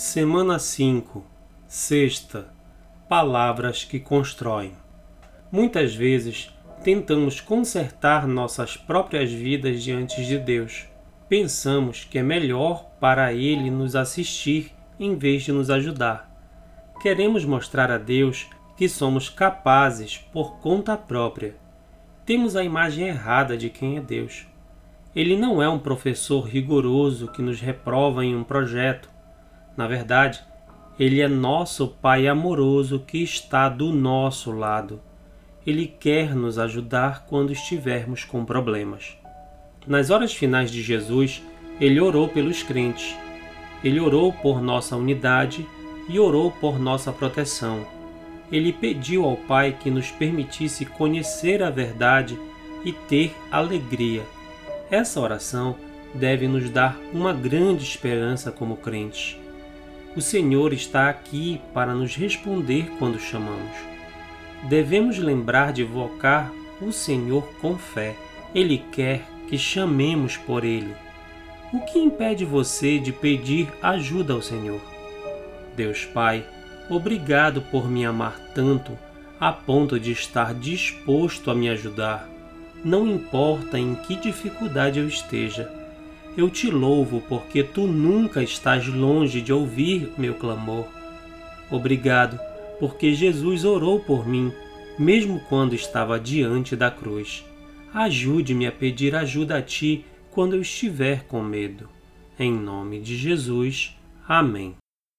Semana 5, Sexta Palavras que constroem. Muitas vezes tentamos consertar nossas próprias vidas diante de Deus. Pensamos que é melhor para Ele nos assistir em vez de nos ajudar. Queremos mostrar a Deus que somos capazes por conta própria. Temos a imagem errada de quem é Deus. Ele não é um professor rigoroso que nos reprova em um projeto na verdade, Ele é nosso Pai amoroso que está do nosso lado. Ele quer nos ajudar quando estivermos com problemas. Nas horas finais de Jesus, ele orou pelos crentes. Ele orou por nossa unidade e orou por nossa proteção. Ele pediu ao Pai que nos permitisse conhecer a verdade e ter alegria. Essa oração deve nos dar uma grande esperança como crentes. O Senhor está aqui para nos responder quando chamamos. Devemos lembrar de invocar o Senhor com fé. Ele quer que chamemos por Ele. O que impede você de pedir ajuda ao Senhor? Deus Pai, obrigado por me amar tanto a ponto de estar disposto a me ajudar. Não importa em que dificuldade eu esteja eu te louvo porque tu nunca estás longe de ouvir meu clamor. Obrigado, porque Jesus orou por mim, mesmo quando estava diante da cruz. Ajude-me a pedir ajuda a ti quando eu estiver com medo. Em nome de Jesus. Amém.